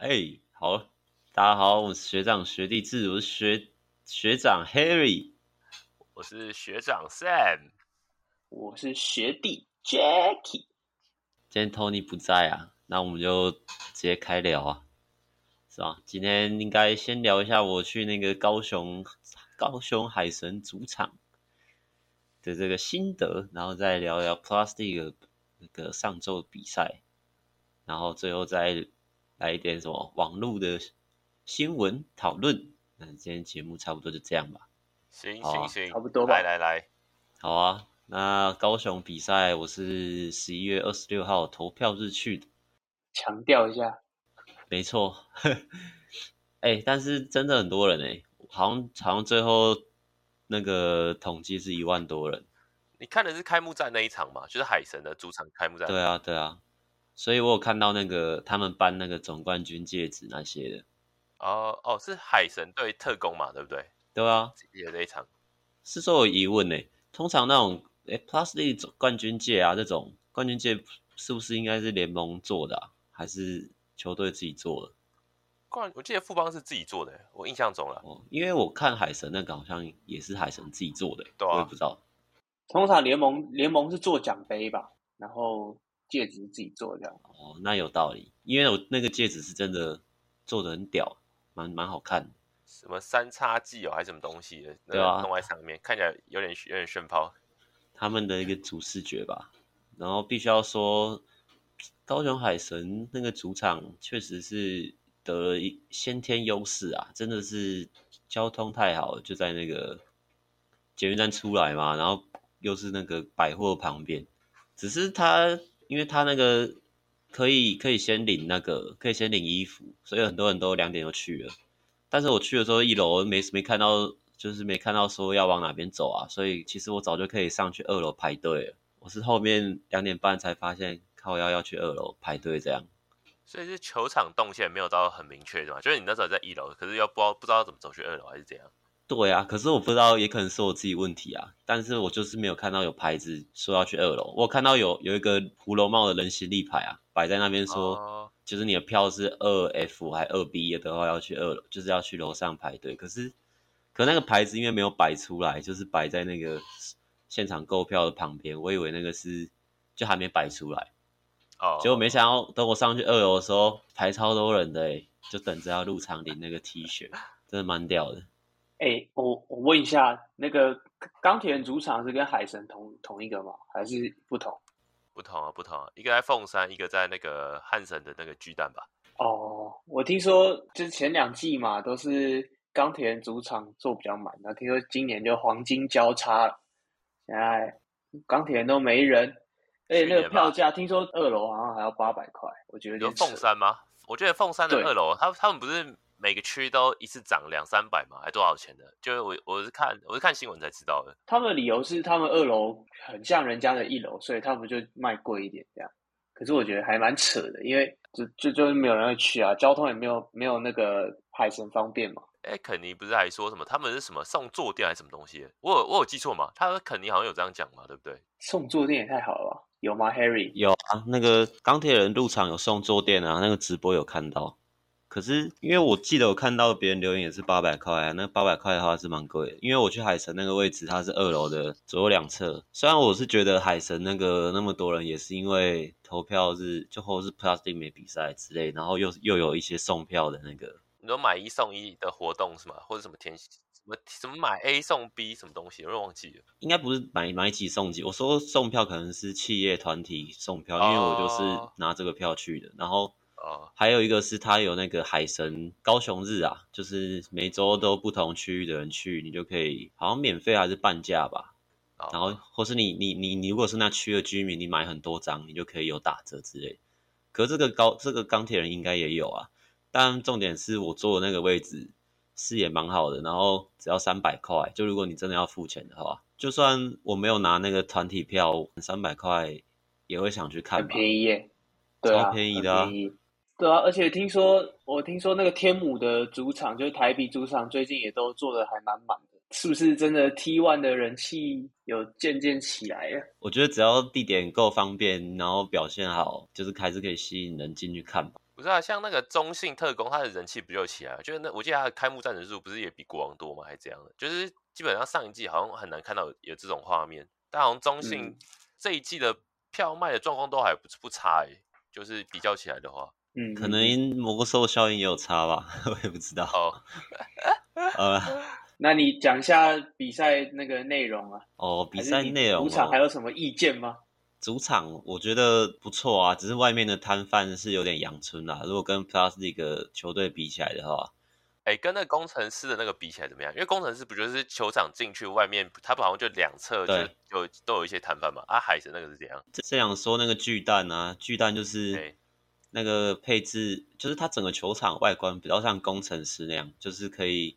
哎、欸，好，大家好，我是学长学弟制，我是学学长 Harry，我是学长 Sam，我是学弟 Jackie。今天 Tony 不在啊，那我们就直接开聊啊，是吧？今天应该先聊一下我去那个高雄高雄海神主场的这个心得，然后再聊聊 League 那个上周的比赛，然后最后再来一点什么网络的新闻讨论。那今天节目差不多就这样吧。行行行，差不多吧。来来来，好啊。那高雄比赛我是十一月二十六号投票日去的，强调一下，没错。哎、欸，但是真的很多人哎、欸，好像好像最后。那个统计是一万多人，你看的是开幕战那一场嘛？就是海神的主场开幕战。对啊，对啊，所以我有看到那个他们颁那个总冠军戒指那些的。哦哦，是海神对特工嘛？对不对？对啊，也这一场。是说有疑问呢？通常那种哎，Plus League 总冠军戒啊，这种冠军戒是不是应该是联盟做的啊？还是球队自己做的？冠我记得富邦是自己做的，我印象中了。哦，因为我看海神那个好像也是海神自己做的，对啊，我也不知道。通常联盟联盟是做奖杯吧，然后戒指是自己做的这样。哦，那有道理，因为我那个戒指是真的做的很屌，蛮蛮好看的。什么三叉戟哦，还是什么东西的？对啊，弄在上面看起来有点有点炫炮。他们的一个主视觉吧，然后必须要说，高雄海神那个主场确实是。得了一先天优势啊，真的是交通太好了，就在那个捷运站出来嘛，然后又是那个百货旁边。只是他，因为他那个可以可以先领那个可以先领衣服，所以很多人都两点就去了。但是我去的时候，一楼没没看到，就是没看到说要往哪边走啊，所以其实我早就可以上去二楼排队了。我是后面两点半才发现靠腰要去二楼排队这样。所以是球场动线没有到很明确，对吗？就是你那时候在一楼，可是又不知道不知道怎么走去二楼，还是怎样？对啊，可是我不知道，也可能是我自己问题啊。但是我就是没有看到有牌子说要去二楼，我看到有有一个胡楼帽的人行立牌啊，摆在那边说，哦、就是你的票是二 F 还二 B 的话要去二楼，就是要去楼上排队。可是，可那个牌子因为没有摆出来，就是摆在那个现场购票的旁边，我以为那个是就还没摆出来。哦，结果没想到，等我上去二楼的时候，排超多人的哎，就等着要入场领那个 T 恤，真的蛮屌的。哎、欸，我我问一下，那个钢铁人主场是跟海神同同一个吗？还是不同？不同啊，不同啊，一个在凤山，一个在那个汉神的那个巨蛋吧。哦，我听说就是前两季嘛，都是钢铁人主场坐比较满，那听说今年就黄金交叉了，现在钢铁人都没人。而且，那个票价听说二楼好像还要八百块，我觉得有凤山吗？我觉得凤山的二楼，他他们不是每个区都一次涨两三百嘛？还多少钱的？就是我我是看我是看新闻才知道的。他们的理由是他们二楼很像人家的一楼，所以他们就卖贵一点这样。可是我觉得还蛮扯的，因为就就就是没有人会去啊，交通也没有没有那个海神方便嘛。哎，肯尼不是还说什么他们是什么送坐垫还是什么东西？我有我有记错吗？他肯尼好像有这样讲嘛，对不对？送坐垫也太好了吧。有吗，Harry？有啊，那个钢铁人入场有送坐垫啊，那个直播有看到。可是因为我记得我看到别人留言也是八百块啊，那八百块的话是蛮贵的。因为我去海神那个位置，它是二楼的左右两侧。虽然我是觉得海神那个那么多人，也是因为投票是就或是 League 没比赛之类，然后又又有一些送票的那个，你说买一送一的活动是吗？或者什么天？什么什么买 A 送 B 什么东西？我都忘记了。应该不是买买几送几。我说送票可能是企业团体送票，因为我就是拿这个票去的。Oh. 然后，还有一个是他有那个海神高雄日啊，就是每周都不同区域的人去，你就可以好像免费还是半价吧。Oh. 然后或是你你你你如果是那区的居民，你买很多张，你就可以有打折之类。可是这个高这个钢铁人应该也有啊，但重点是我坐的那个位置。视野蛮好的，然后只要三百块，就如果你真的要付钱的话，就算我没有拿那个团体票，三百块也会想去看吧。很便宜耶，对啊，超便宜的啊，对啊，而且听说我听说那个天母的主场，就是台比主场，最近也都做的还蛮满的，是不是真的 T One 的人气有渐渐起来呀？我觉得只要地点够方便，然后表现好，就是还是可以吸引人进去看吧。不是啊，像那个中信特工，他的人气不就起来了？就是那我记得他的开幕战人数不是也比国王多吗？还是这样的？就是基本上上一季好像很难看到有，有这种画面，但好像中信这一季的票卖的状况都还不不差诶、欸，就是比较起来的话，嗯，可能魔兽效应也有差吧，我也不知道。哦，呃，那你讲一下比赛那个内容啊？哦，比赛内容、哦，主场还有什么意见吗？主场我觉得不错啊，只是外面的摊贩是有点阳春啦。如果跟 Plus 这个球队比起来的话，哎、欸，跟那工程师的那个比起来怎么样？因为工程师不就是球场进去外面，他不好像就两侧就就都有一些摊贩嘛？啊，海神那个是怎样？这这样说那个巨蛋啊，巨蛋就是那个配置，就是它整个球场外观比较像工程师那样，就是可以，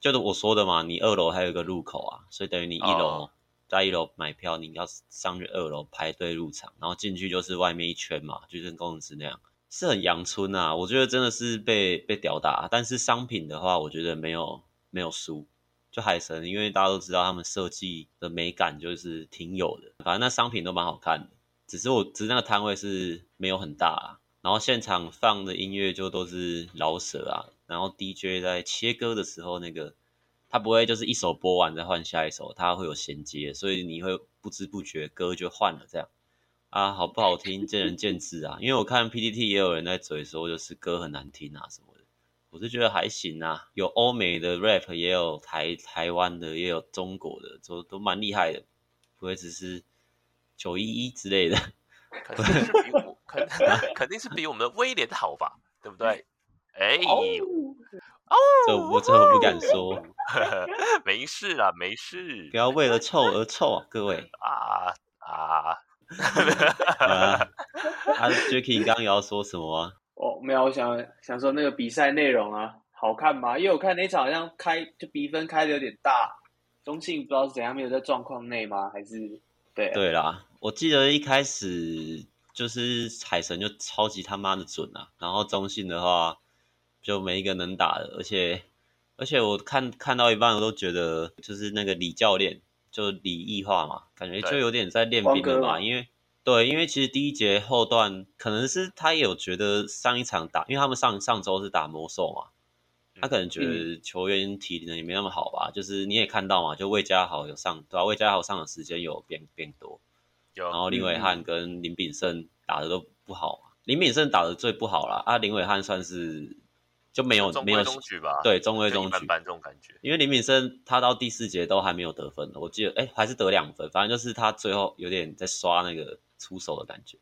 就是我说的嘛，你二楼还有一个入口啊，所以等于你一楼。哦在一楼买票，你要上去二楼排队入场，然后进去就是外面一圈嘛，就跟工程师那样，是很阳春啊。我觉得真的是被被吊打，但是商品的话，我觉得没有没有输。就海神，因为大家都知道他们设计的美感就是挺有的，反正那商品都蛮好看的。只是我只是那个摊位是没有很大啊，然后现场放的音乐就都是饶舌啊，然后 DJ 在切歌的时候那个。他不会就是一首播完再换下一首，他会有衔接，所以你会不知不觉歌就换了这样啊，好不好听见仁见智啊。因为我看 PTT 也有人在嘴说就是歌很难听啊什么的，我是觉得还行啊，有欧美的 rap，也有台台湾的，也有中国的，都都蛮厉害的，不会只是九一一之类的，肯 肯定是比我们的威廉好吧，对不对？哎。哦，这我这我不敢说，没事啦，没事，不要为了臭而臭啊，各位啊啊！啊，Jacky，你刚刚也要说什么啊？哦，没有，我想想说那个比赛内容啊，好看吗？因为我看那场好像开就比分开的有点大，中信不知道是怎样，没有在状况内吗？还是对、啊？对啦，我记得一开始就是海神就超级他妈的准啊，然后中信的话。就没一个能打的，而且而且我看看到一半，我都觉得就是那个李教练就李易化嘛，感觉就有点在练兵了嘛。因为对，因为其实第一节后段可能是他也有觉得上一场打，因为他们上上周是打魔兽嘛，他可能觉得球员体能也没那么好吧。嗯、就是你也看到嘛，就魏家豪有上，对吧、啊？魏家豪上的时间有变变多，有然后林伟汉跟林炳胜打的都不好嘛，林炳胜打的最不好了啊，林伟汉算是。就没有没有中规吧？对，中规中矩。这种感觉。因为林敏生他到第四节都还没有得分，我记得哎，还是得两分，反正就是他最后有点在刷那个出手的感觉。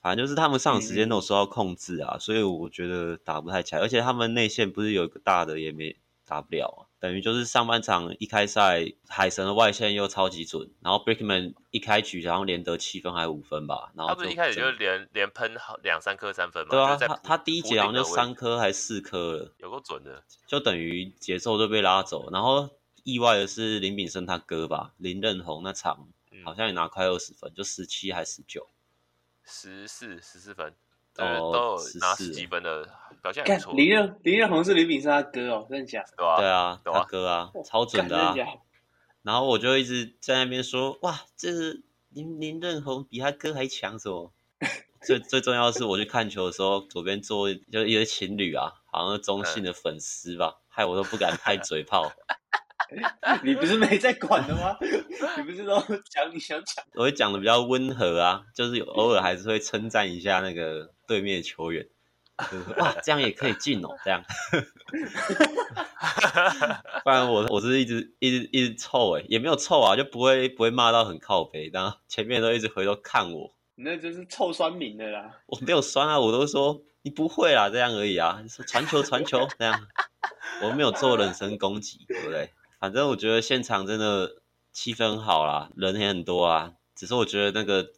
反正就是他们上的时间都有受到控制啊，嗯、所以我觉得打不太起来。而且他们内线不是有一个大的也没打不了啊。等于就是上半场一开赛，海神的外线又超级准，然后 Brickman 一开局然后连得七分还是五分吧，然后他不是一开始就连连喷好两三颗三分吗？对啊，他他第一节好像就三颗还是四颗了，有够准的，就等于节奏就被拉走。然后意外的是林炳生他哥吧，林任宏那场好像也拿快二十分，就十七还是十九，十四十四分。对，都有拿十几分的表现很不错。林任林任宏是林炳生他哥哦，真的假的？对啊，对啊，他哥啊，超准的啊。然后我就一直在那边说，哇，这是林林任宏比他哥还强什么？最最重要的是，我去看球的时候，左边坐就一些情侣啊，好像是中信的粉丝吧，害我都不敢开嘴炮。你不是没在管的吗？你不是都讲你想讲？我会讲的比较温和啊，就是偶尔还是会称赞一下那个对面的球员，就是、哇，这样也可以进哦，这样。不然我我是一直一直一直臭哎，也没有臭啊，就不会不会骂到很靠背，然后前面都一直回头看我。你那就是臭酸民的啦。我没有酸啊，我都说你不会啊，这样而已啊，你说传球传球 这样，我没有做人身攻击，对不对？反正我觉得现场真的气氛好啦，人也很多啊。只是我觉得那个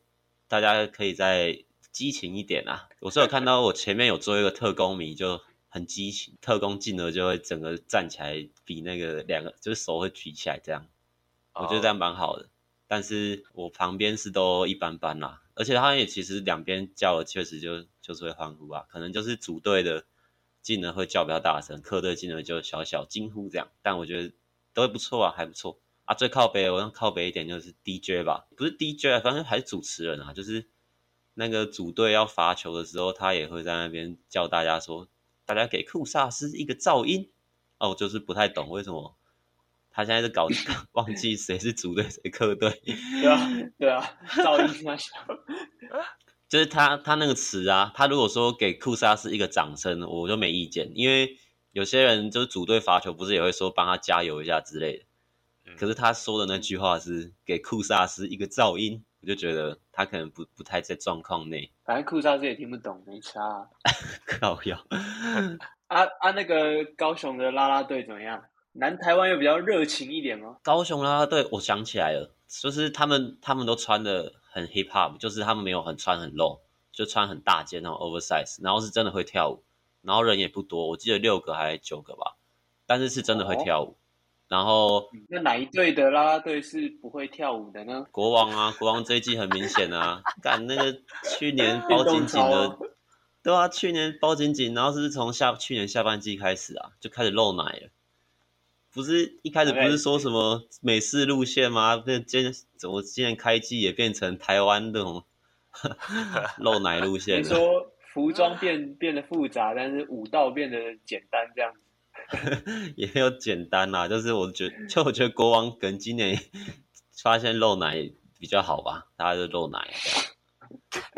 大家可以再激情一点啊。我是有看到我前面有做一个特工迷，就很激情，特工进了就会整个站起来比那个两个，就是手会举起来这样。我觉得这样蛮好的。但是我旁边是都一般般啦，而且他也其实两边叫的确实就就是会欢呼啊，可能就是组队的进了会叫比较大声，客队进了就小小惊呼这样。但我觉得。都不错啊，还不错啊。最靠北，我想靠北一点就是 DJ 吧，不是 DJ 啊，反正还是主持人啊。就是那个组队要罚球的时候，他也会在那边叫大家说，大家给库萨斯一个噪音。哦，就是不太懂为什么他现在是搞 忘记谁是主队谁客队。对啊，对啊，噪音那小。就是他他那个词啊，他如果说给库萨斯一个掌声，我就没意见，因为有些人就是组队罚球，不是也会说帮他加油一下之类的。可是他说的那句话是给库萨斯一个噪音，我就觉得他可能不不太在状况内。反正库萨斯也听不懂，没差、啊。靠腰。啊啊，那个高雄的啦啦队怎么样？南台湾又比较热情一点吗？高雄啦啦队，我想起来了，就是他们他们都穿的很 hip hop，就是他们没有很穿很露，就穿很大件那种 oversize，然后是真的会跳舞，然后人也不多，我记得六个还是九个吧，但是是真的会跳舞。哦然后，那哪一队的啦啦队是不会跳舞的呢？国王啊，国王这一季很明显啊，干那个去年包紧紧的，对啊，去年包紧紧，然后是从下去年下半季开始啊，就开始露奶了。不是一开始不是说什么美式路线吗？那今怎么今年开季也变成台湾那种 露奶路线？你说服装变变得复杂，但是舞蹈变得简单，这样子。也有简单啦，就是我觉得，就我觉得国王可能今年发现露奶比较好吧，大家就露奶。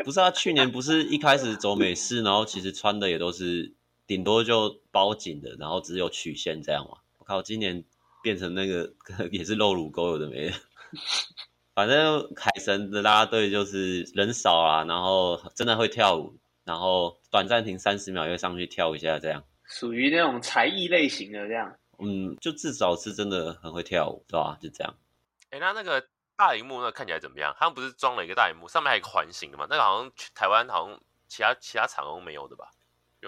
不是啊，去年不是一开始走美式，然后其实穿的也都是顶多就包紧的，然后只有曲线这样嘛。我靠，今年变成那个 也是露乳沟，有的没的。反正海神的啦啦队就是人少啊，然后真的会跳舞，然后短暂停三十秒又上去跳一下这样。属于那种才艺类型的这样，嗯，就至少是真的很会跳舞，对吧？就这样。哎、欸，那那个大荧幕那看起来怎么样？他们不是装了一个大荧幕，上面还有一个环形的吗？那个好像台湾好像其他其他场都没有的吧？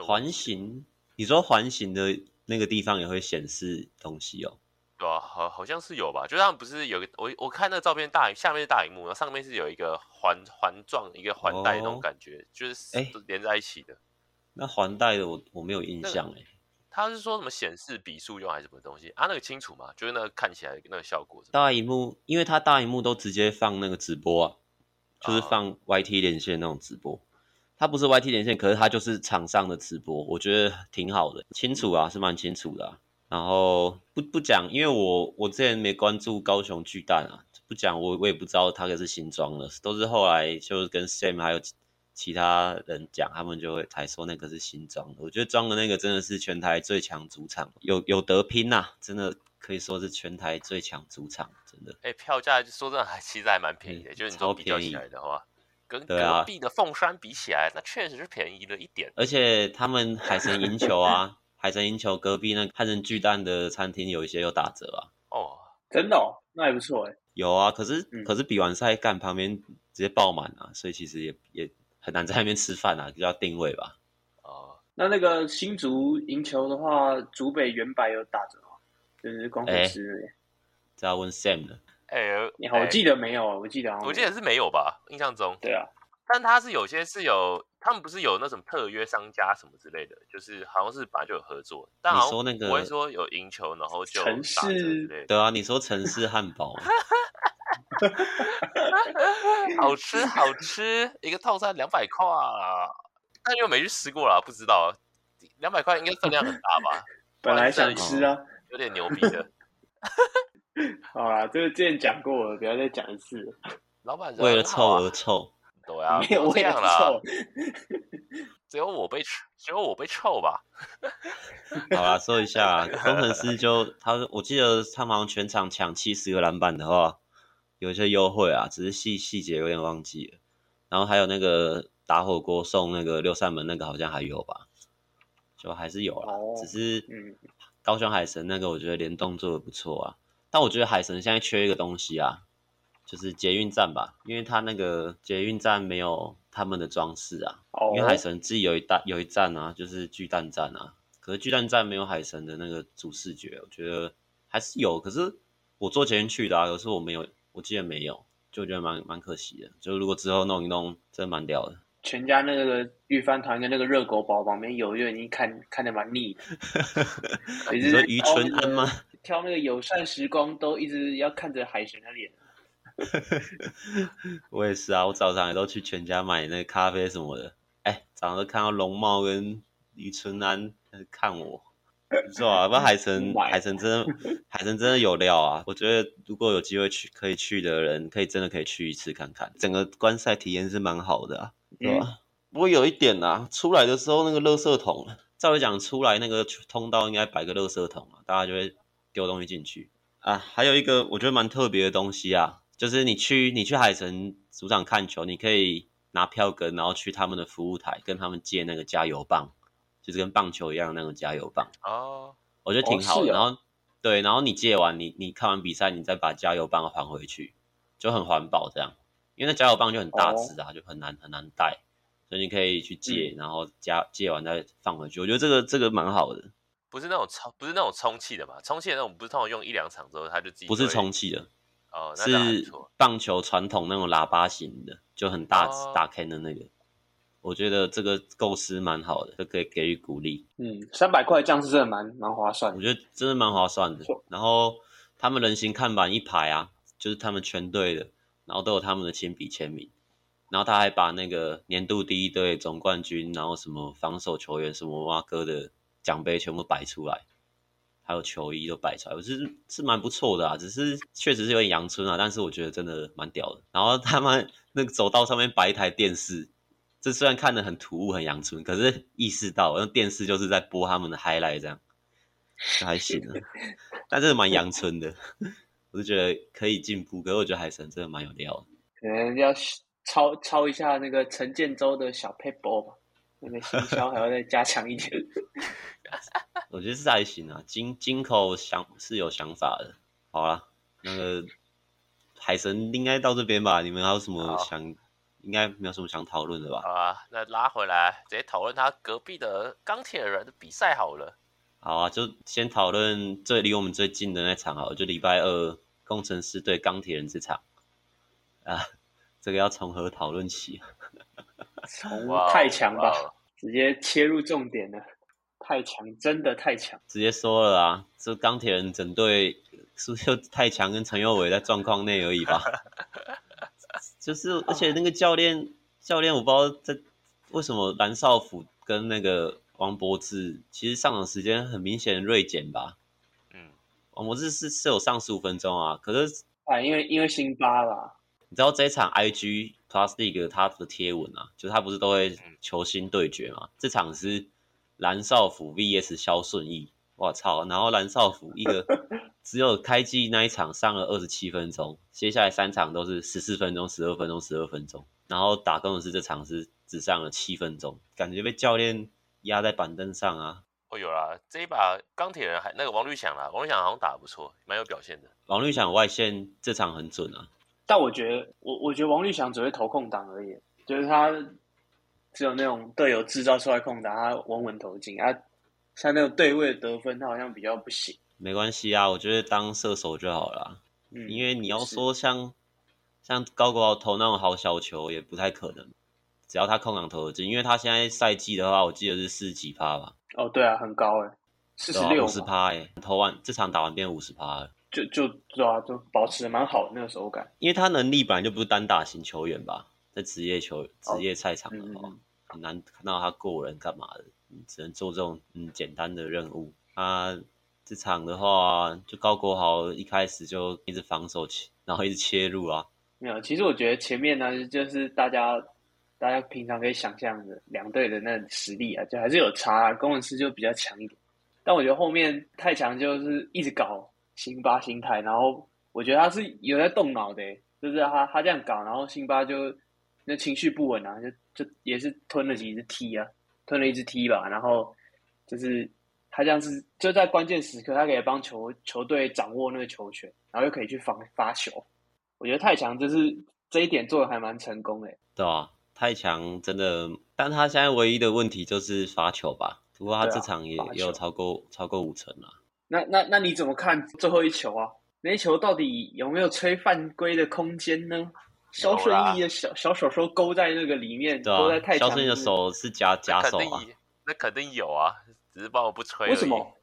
环形？你说环形的那个地方也会显示东西哦？对啊，好好像是有吧？就是他们不是有个我我看那个照片大，大下面是大荧幕，然后上面是有一个环环状一个环带那种感觉，哦、就是哎连在一起的。欸那环带的我我没有印象哎，他是说什么显示笔数用还是什么东西啊？那个清楚吗？就是那个看起来那个效果。大荧幕，因为它大荧幕都直接放那个直播啊，就是放 YT 连线那种直播。它不是 YT 连线，可是它就是场上的直播，我觉得挺好的，清楚啊，是蛮清楚的啊。然后不不讲，因为我我之前没关注高雄巨蛋啊，不讲我我也不知道它可是新装的，都是后来就是跟 Sam 还有。其他人讲，他们就会才说那个是新装的。我觉得装的那个真的是全台最强主场，有有得拼呐、啊，真的可以说是全台最强主场，真的。哎、欸，票价说真的还其实还蛮便宜的，嗯、就是你都比较起来的话，跟隔壁的凤山比起来，那确实是便宜了一点。而且他们海神赢球啊，海神赢球，隔壁那汉神巨蛋的餐厅有一些有打折啊。哦，真的哦，那还不错哎。有啊，可是、嗯、可是比完赛干旁边直接爆满啊，所以其实也也。很难在那边吃饭啊，就要定位吧。哦，那那个新竹赢球的话，竹北原白有打折吗？就是光复师那边。这要问 Sam 的。哎、欸，你好，我记得没有，我记得我记得是没有吧？印象中。对啊。但他是有些是有，他们不是有那种特约商家什么之类的，就是好像是本来就有合作。但好像不会说有赢球，然后就城市对啊，你说城市汉堡。好吃好吃，一个套餐两百块，但又没去吃过啦，不知道。两百块应该分量很大吧？本来想吃啊，有点牛逼的。好啦，这个之前讲过了，不要再讲一次。老板为了臭而臭，对啊，没有这样啦。只有我被只有我被臭吧。好啦，说一下，工程师就他，我记得他好像全场抢七十个篮板的话。有一些优惠啊，只是细细节有点忘记了。然后还有那个打火锅送那个六扇门那个好像还有吧，就还是有啦。哦、只是高雄海神那个我觉得联动做的不错啊。但我觉得海神现在缺一个东西啊，就是捷运站吧，因为他那个捷运站没有他们的装饰啊。哦、因为海神自己有一大有一站啊，就是巨蛋站啊。可是巨蛋站没有海神的那个主视觉，我觉得还是有。可是我坐捷运去的啊，可是我没有。我记得没有，就觉得蛮蛮可惜的。就如果之后弄一弄，真的蛮屌的。全家那个御饭团跟那个热狗堡旁边有，就已经看看的蛮腻的。你说于春安吗？挑那个友善时光都一直要看着海神的脸。我也是啊，我早上也都去全家买那个咖啡什么的。哎、欸，早上都看到龙茂跟余春安看我，不错啊。不过海神，海神真的，海神真的有料啊。我觉得如果有机会去，可以去的人，可以真的可以去一次看看。整个观赛体验是蛮好的啊，对吧？嗯、不过有一点啊，出来的时候那个垃圾桶，照理讲出来那个通道应该摆个垃圾桶啊，大家就会丢东西进去啊。还有一个我觉得蛮特别的东西啊，就是你去你去海神主场看球，你可以。拿票根，然后去他们的服务台跟他们借那个加油棒，就是跟棒球一样那种加油棒。哦，我觉得挺好的。哦、然后，对，然后你借完，你你看完比赛，你再把加油棒还回去，就很环保这样。因为那加油棒就很大只啊，哦、就很难很难带，所以你可以去借，然后加借完再放回去。我觉得这个这个蛮好的。不是那种充，不是那种充气的嘛？充气的那种不是通常用一两场之后它就自己不是充气的。哦，是棒球传统那种喇叭型的，就很大、哦、大 can 的那个。我觉得这个构思蛮好的，就可以给予鼓励。嗯，三百块这样是真的蛮蛮划算的。我觉得真的蛮划算的。然后他们人形看板一排啊，就是他们全队的，然后都有他们的亲笔签名。然后他还把那个年度第一队总冠军，然后什么防守球员什么蛙哥的奖杯全部摆出来。还有球衣都摆出来，我是是蛮不错的啊，只是确实是有点阳春啊，但是我觉得真的蛮屌的。然后他们 那个走道上面摆一台电视，这虽然看得很突兀、很阳春，可是意识到那电视就是在播他们的 highlight 这样，还行啊。但是蛮阳春的，我就觉得可以进步。可是我觉得海神真的蛮有料的，可能要抄抄一下那个陈建州的小 paper 吧，那个行销还要再加强一点。我觉得是还行啊，金金口想是有想法的。好啦，那个海神应该到这边吧？你们还有什么想？好应该没有什么想讨论的吧？好啊，那拉回来直接讨论他隔壁的钢铁人的比赛好了。好啊，就先讨论最离我们最近的那场好了，就礼拜二工程师对钢铁人这场啊，这个要从何讨论起？从太强吧，直接切入重点了。太强，真的太强！直接说了啊，这钢铁人整队是不是就太强，跟陈佑伟在状况内而已吧？就是，而且那个教练，教练我不知道在为什么蓝少辅跟那个王柏智，其实上场时间很明显锐减吧？嗯，王柏智是是有上十五分钟啊，可是啊，因为因为辛巴啦，你知道这一场 IG Plus League 他的贴文啊，就是他不是都会球星对决嘛？这场是。蓝少辅 VS 肖顺义，我操！然后蓝少辅一个只有开机那一场上了二十七分钟，接下来三场都是十四分钟、十二分钟、十二分钟，然后打工的是这场是只上了七分钟，感觉被教练压在板凳上啊！哦，有啦，这一把钢铁人还那个王绿翔啦，王绿翔好像打得不错，蛮有表现的。王绿翔外线这场很准啊，但我觉得我我觉得王绿翔只会投空档而已，就是他。只有那种队友制造出来空档，他稳稳投进啊。像那种对位的得分，他好像比较不行。没关系啊，我觉得当射手就好了。嗯，因为你要说像像高国豪投那种好小球，也不太可能。只要他空档投得进，因为他现在赛季的话，我记得是四十几趴吧。哦，对啊，很高哎，四十六，五十趴哎，投完这场打完变五十趴了，就就对啊，就保持的蛮好的那个手感。因为他能力本来就不是单打型球员吧。在职业球职业赛场的话，很难看到他过人干嘛的，只能做这种嗯简单的任务。他这场的话，就高国豪一开始就一直防守起，然后一直切入啊。没有，其实我觉得前面呢，就是大家大家平常可以想象的两队的那实力啊，就还是有差，攻城狮就比较强一点。但我觉得后面太强就是一直搞辛巴心态，然后我觉得他是有在动脑的，就是他他这样搞，然后辛巴就。那情绪不稳啊，就就也是吞了几只踢啊，吞了一只踢吧，然后就是他这样子就在关键时刻，他可以帮球球队掌握那个球权，然后又可以去防发球。我觉得太强，就是这一点做的还蛮成功的。对啊，太强真的，但他现在唯一的问题就是发球吧。不过他这场也、啊、也有超过超过五成了。那那那你怎么看最后一球啊？那一球到底有没有吹犯规的空间呢？肖顺义的小小手手勾在那个里面，勾在太强。萧顺义的手是夹夹手啊，那肯定有啊，只是帮我不吹。为什么？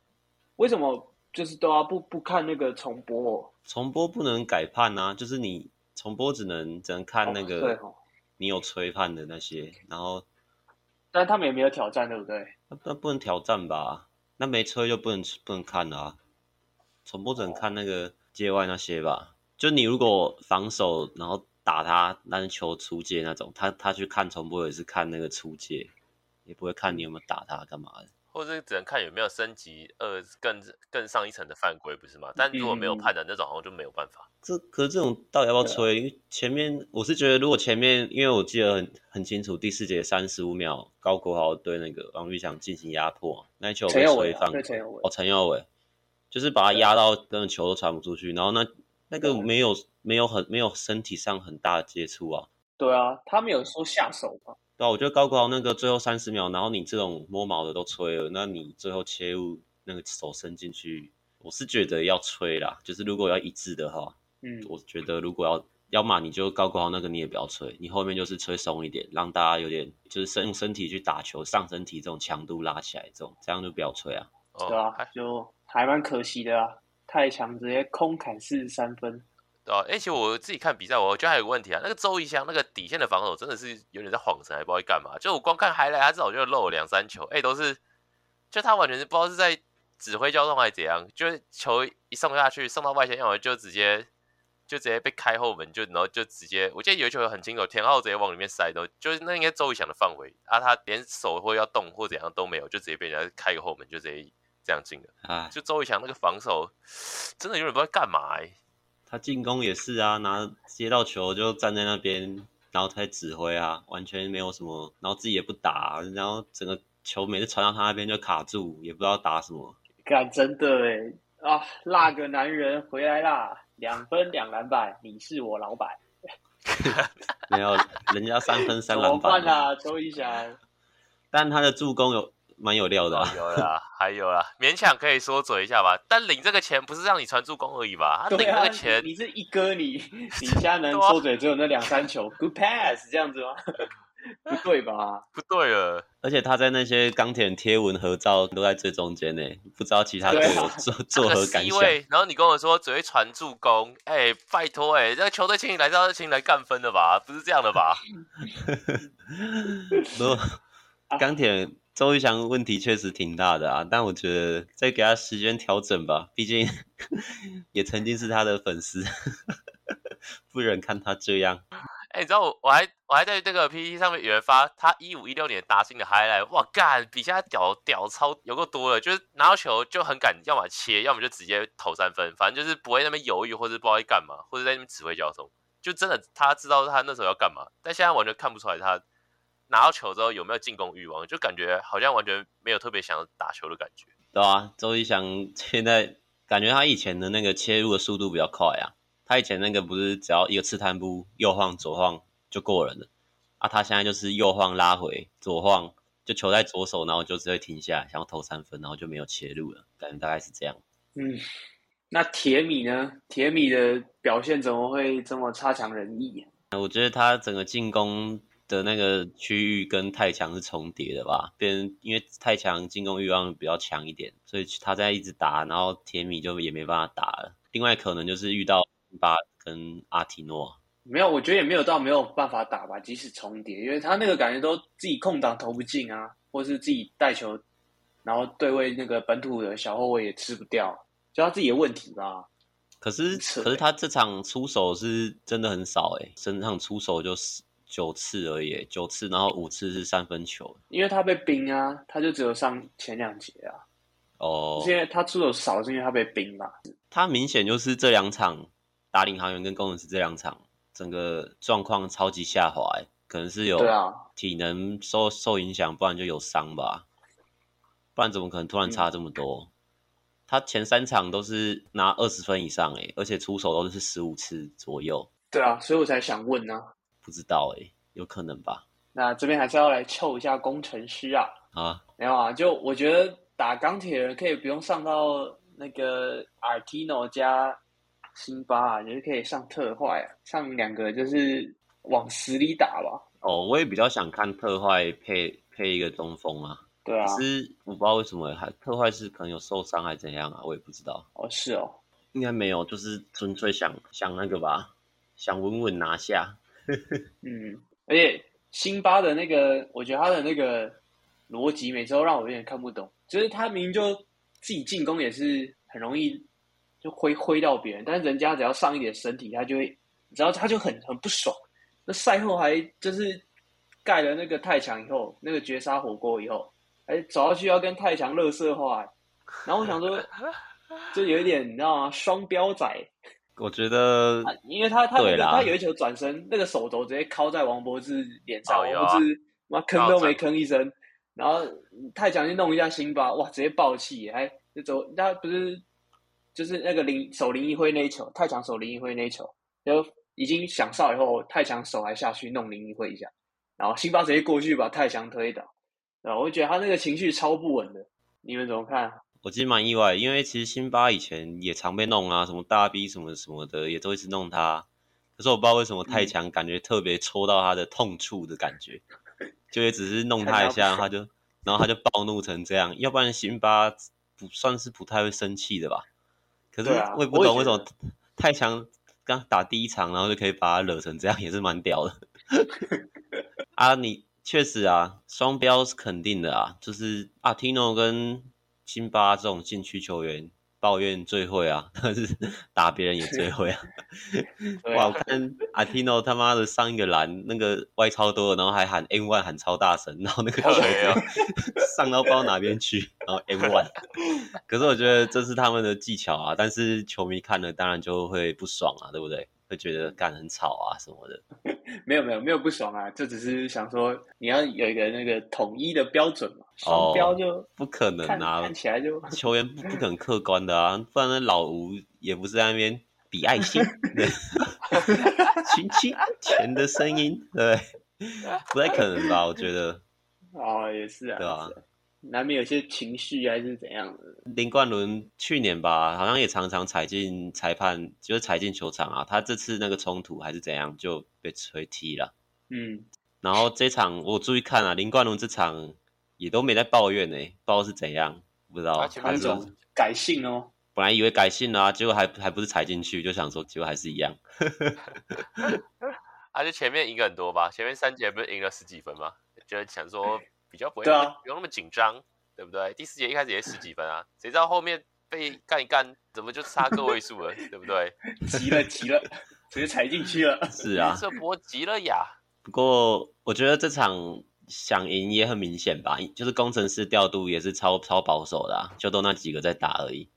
为什么就是都要不不看那个重播？重播不能改判啊，就是你重播只能只能看那个，你有吹判的那些，然后，但他们也没有挑战，对不对？那那不能挑战吧？那没吹就不能不能看啊。重播只能看那个界外那些吧？就你如果防守，然后打他，但是球出界那种，他他去看重播也是看那个出界，也不会看你有没有打他干嘛的。或者只能看有没有升级呃更更上一层的犯规，不是吗？但如果没有判的那种，好像就没有办法。这可是这种到底要不要吹？因为前面我是觉得，如果前面，因为我记得很很清楚，第四节三十五秒，高国豪对那个王玉祥进行压迫，那一球被吹犯规。哦，陈耀伟，就是把他压到根本球都传不出去，然后那那个没有没有很没有身体上很大的接触啊。对啊，他没有说下手吧？对啊，我觉得高国豪那个最后三十秒，然后你这种摸毛的都吹了，那你最后切入那个手伸进去，我是觉得要吹啦。就是如果要一致的话，嗯，我觉得如果要要嘛，你就高国豪那个你也不要吹，你后面就是吹松一点，让大家有点就是身用身体去打球，上身体这种强度拉起来，这种这样就不要吹啊。对啊，就还蛮可惜的啊，太强直接空砍四十三分。哦，而且我自己看比赛，我觉得还有个问题啊，那个周仪翔那个底线的防守真的是有点在晃神，还不知道在干嘛。就我光看 highlight，他至少就漏了两三球，哎、欸，都是，就他完全是不知道是在指挥交通还是怎样，就是球一送下去，送到外线，要么就直接就直接被开后门，就然后就直接，我记得有一球很清楚，田浩直接往里面塞都，就是那应该周仪翔的范围啊，他连手或要动或怎样都没有，就直接被人家开个后门，就直接这样进了。啊，就周仪翔那个防守真的有点不知道干嘛哎、欸。他进攻也是啊，拿接到球就站在那边，然后他指挥啊，完全没有什么，然后自己也不打，然后整个球每次传到他那边就卡住，也不知道打什么。干，真的哎啊，那个男人回来啦，两分两篮板，你是我老板。没有，人家三分三篮板。怎么办啊？周一翔。但他的助攻有。蛮有料的、啊，有啦，还有啦，勉强可以说嘴一下吧。但领这个钱不是让你传助攻而已吧？他领这个钱，啊、你是一哥，你 你现在能说嘴只有那两三球，Good pass 这样子吗？不对吧？不对了。而且他在那些钢铁贴文合照都在最中间呢，不知道其他队友作作何感想。然后你跟我说只会传助攻，哎、欸，拜托哎、欸，这个球队请你来，是请你来干分的吧？不是这样的吧？不，钢铁。周仪翔问题确实挺大的啊，但我觉得再给他时间调整吧，毕竟 也曾经是他的粉丝，不忍看他这样。哎、你知道我我还我还在这个 PPT 上面有人发他一五一六年达欣的 highlight，哇干，比现在屌屌超有够多了，就是拿到球就很敢，要么切，要么就直接投三分，反正就是不会那边犹豫或者不知道在干嘛，或者在那边指挥交通，就真的他知道他那时候要干嘛，但现在完全看不出来他。拿到球之后有没有进攻欲望？就感觉好像完全没有特别想打球的感觉。对啊，周一翔现在感觉他以前的那个切入的速度比较快啊。他以前那个不是只要一个刺探步右晃左晃就过人了啊？他现在就是右晃拉回左晃，就球在左手，然后就只会停下来想要投三分，然后就没有切入了。感觉大概是这样。嗯，那铁米呢？铁米的表现怎么会这么差强人意啊？我觉得他整个进攻。的那个区域跟太强是重叠的吧？别人因为太强进攻欲望比较强一点，所以他在一直打，然后铁米就也没办法打了。另外可能就是遇到巴跟阿提诺，没有，我觉得也没有到没有办法打吧。即使重叠，因为他那个感觉都自己空档投不进啊，或是自己带球，然后对位那个本土的小后卫也吃不掉，就他自己的问题吧。可是可是他这场出手是真的很少诶，整场出手就是。九次而已，九次，然后五次是三分球。因为他被冰啊，他就只有上前两节啊。哦，现在他出手少是因为他被冰吧？他明显就是这两场打领航员跟工程师这两场，整个状况超级下滑，可能是有体能受受影响，不然就有伤吧。不然怎么可能突然差这么多？嗯、他前三场都是拿二十分以上，哎，而且出手都是十五次左右。对啊，所以我才想问呢、啊。不知道哎、欸，有可能吧。那这边还是要来凑一下工程师啊。啊，没有啊，就我觉得打钢铁人可以不用上到那个 Artino 加辛巴啊，就是可以上特坏啊，上两个就是往死里打吧。哦，我也比较想看特坏配配一个中锋啊。对啊。可是我不知道为什么还特坏是可能有受伤还是怎样啊，我也不知道。哦，是哦。应该没有，就是纯粹想想那个吧。想稳稳拿下。嗯，而且辛巴的那个，我觉得他的那个逻辑，每次都让我有点看不懂。就是他明明就自己进攻也是很容易就挥挥到别人，但是人家只要上一点身体，他就会，只要他就很很不爽。那赛后还就是盖了那个太强以后，那个绝杀火锅以后，还走上去要跟太强垃圾话，然后我想说，就有一点你知道吗？双标仔。我觉得，因为他他有他有一球转身，那个手肘直接敲在王柏志脸上，王柏志妈吭都没吭一声，然后太强去弄一下辛巴，哇，直接爆气，还就走，他不是就是那个林手林一辉那一球，太强手林一辉那一球，就已经响哨以后，太强手还下去弄林一辉一下，然后辛巴直接过去把太强推倒，然后我就觉得他那个情绪超不稳的，你们怎么看？我其实蛮意外，因为其实辛巴以前也常被弄啊，什么大 B 什么什么的，也都一直弄他。可是我不知道为什么太强感觉特别戳到他的痛处的感觉，嗯、就也只是弄他一下，他就然后他就暴怒成这样。要不然辛巴不算是不太会生气的吧？可是我也不懂为什么太强刚打第一场，然后就可以把他惹成这样，也是蛮屌的。啊，你确实啊，双标是肯定的啊，就是阿提诺跟。辛巴这种禁区球员抱怨最会啊，但 是打别人也最会啊。哇，我看阿提诺他妈的上一个篮那个歪超多，然后还喊 M one 喊超大声，然后那个球 上到不知道哪边去，然后 M one。可是我觉得这是他们的技巧啊，但是球迷看了当然就会不爽啊，对不对？会觉得干很吵啊什么的，没有没有没有不爽啊，就只是想说你要有一个那个统一的标准嘛，双标就、哦、不可能啊，看起来就球员不不可能客观的啊，不然那老吴也不是在那边比爱心，对，亲亲钱的声音，对，不太可能吧？我觉得，哦，也是啊，对吧？难免有些情绪还是怎样的。林冠伦去年吧，好像也常常踩进裁判，就是踩进球场啊。他这次那个冲突还是怎样，就被吹踢了。嗯，然后这场我注意看啊，林冠伦这场也都没在抱怨呢、欸，不知道是怎样，不知道。他是改性哦。本来以为改性了啊，结果还还不是踩进去，就想说结果还是一样。而且前面赢很多吧，前面三节不是赢了十几分吗？就想说。比较不会，啊、不用那么紧张，对不对？第四节一开始也十几分啊，谁知道后面被干一干，怎么就差个位数了，对不对？急了急了，直接踩进去了。是啊，这波急了呀。不过我觉得这场想赢也很明显吧，就是工程师调度也是超超保守的，啊，就都那几个在打而已。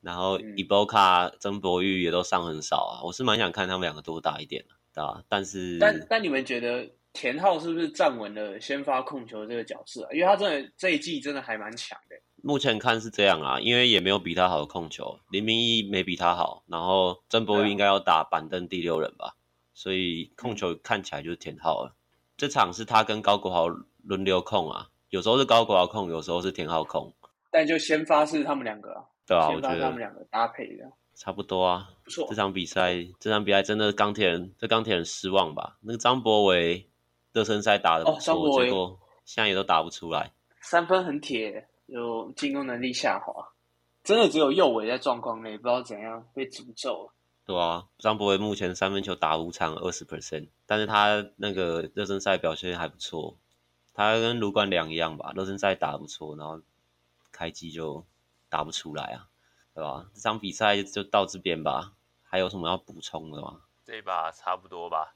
然后伊波卡、曾博玉也都上很少啊，我是蛮想看他们两个多打一点的，对吧？但是，但但你们觉得？田浩是不是站稳了先发控球这个角色啊？因为他真的这一季真的还蛮强的。目前看是这样啊，因为也没有比他好的控球，林明义没比他好，然后曾博玉应该要打板凳第六人吧，所以控球看起来就是田浩了。这场是他跟高国豪轮流控啊，有时候是高国豪控，有时候是田浩控，但就先发是他们两个啊。对啊，我觉得他们两个搭配的差不多啊。不错，这场比赛，这场比赛真的钢铁人，这钢铁人失望吧？那个张博维。热身赛打的不错，哦、结果现在也都打不出来。三分很铁，有进攻能力下滑，真的只有右尾在状况内，不知道怎样被诅咒了。对啊，张博伟目前三分球打五场二十 percent，但是他那个热身赛表现还不错。他跟卢冠良一样吧，热身赛打得不错，然后开机就打不出来啊，对吧？这场比赛就到这边吧，还有什么要补充的吗？这把差不多吧。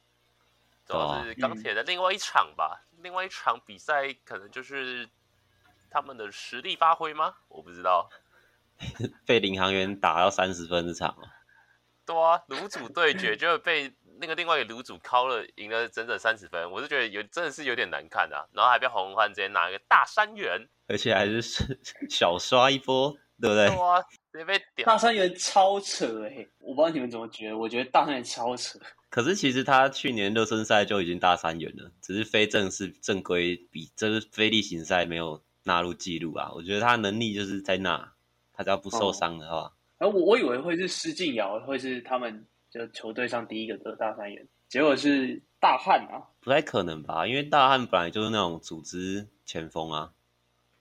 主要是钢铁的另外一场吧，嗯、另外一场比赛可能就是他们的实力发挥吗？我不知道。被领航员打到三十分这场对啊，炉主对决就被那个另外一个炉主敲了，赢了整整三十分，我是觉得有真的是有点难看啊。然后还被洪焕直接拿一个大三元，而且还是小刷一波，对不对？对啊，直接被屌。大三元超扯哎、欸，我不知道你们怎么觉得，我觉得大三元超扯。可是其实他去年热身赛就已经大三元了，只是非正式正规比，这是非例行赛没有纳入记录啊。我觉得他能力就是在那，他只要不受伤的话。然后、哦、我我以为会是施晋尧会是他们就球队上第一个得大三元，结果是大汉啊，不太可能吧？因为大汉本来就是那种组织前锋啊，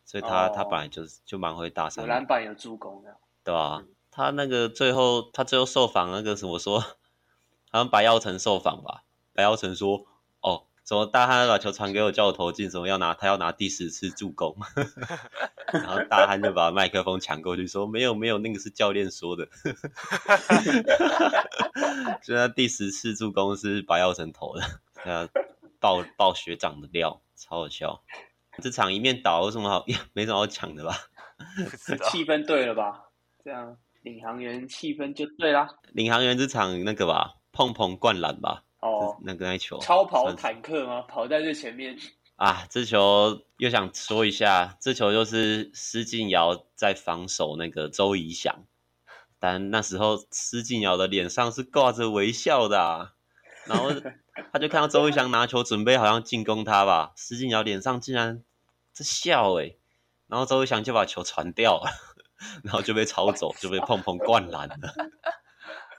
所以他、哦、他本来就是就蛮会大三元，有篮板有助攻的，对吧、啊？嗯、他那个最后他最后受访那个什么说。好像白耀成受访吧，白耀成说：“哦，怎么大汉把球传给我，叫我投进，怎么要拿他要拿第十次助攻？” 然后大汉就把麦克风抢过去说：“没有没有，那个是教练说的。”就他第十次助攻是白耀成投的，他爆爆学长的料，超好笑。这场一面倒有什么好？没什么好抢的吧？气氛对了吧？这样领航员气氛就对啦。领航员这场那个吧，碰碰灌篮吧。哦，那个那球超跑坦克吗？跑在最前面。啊，这球又想说一下，这球就是施晋尧在防守那个周怡翔，但那时候施晋尧的脸上是挂着微笑的，啊，然后他就看到周怡翔拿球准备好像进攻他吧，施晋尧脸上竟然在笑诶，然后周怡翔就把球传掉了，然后就被抄走，就被碰碰灌篮了。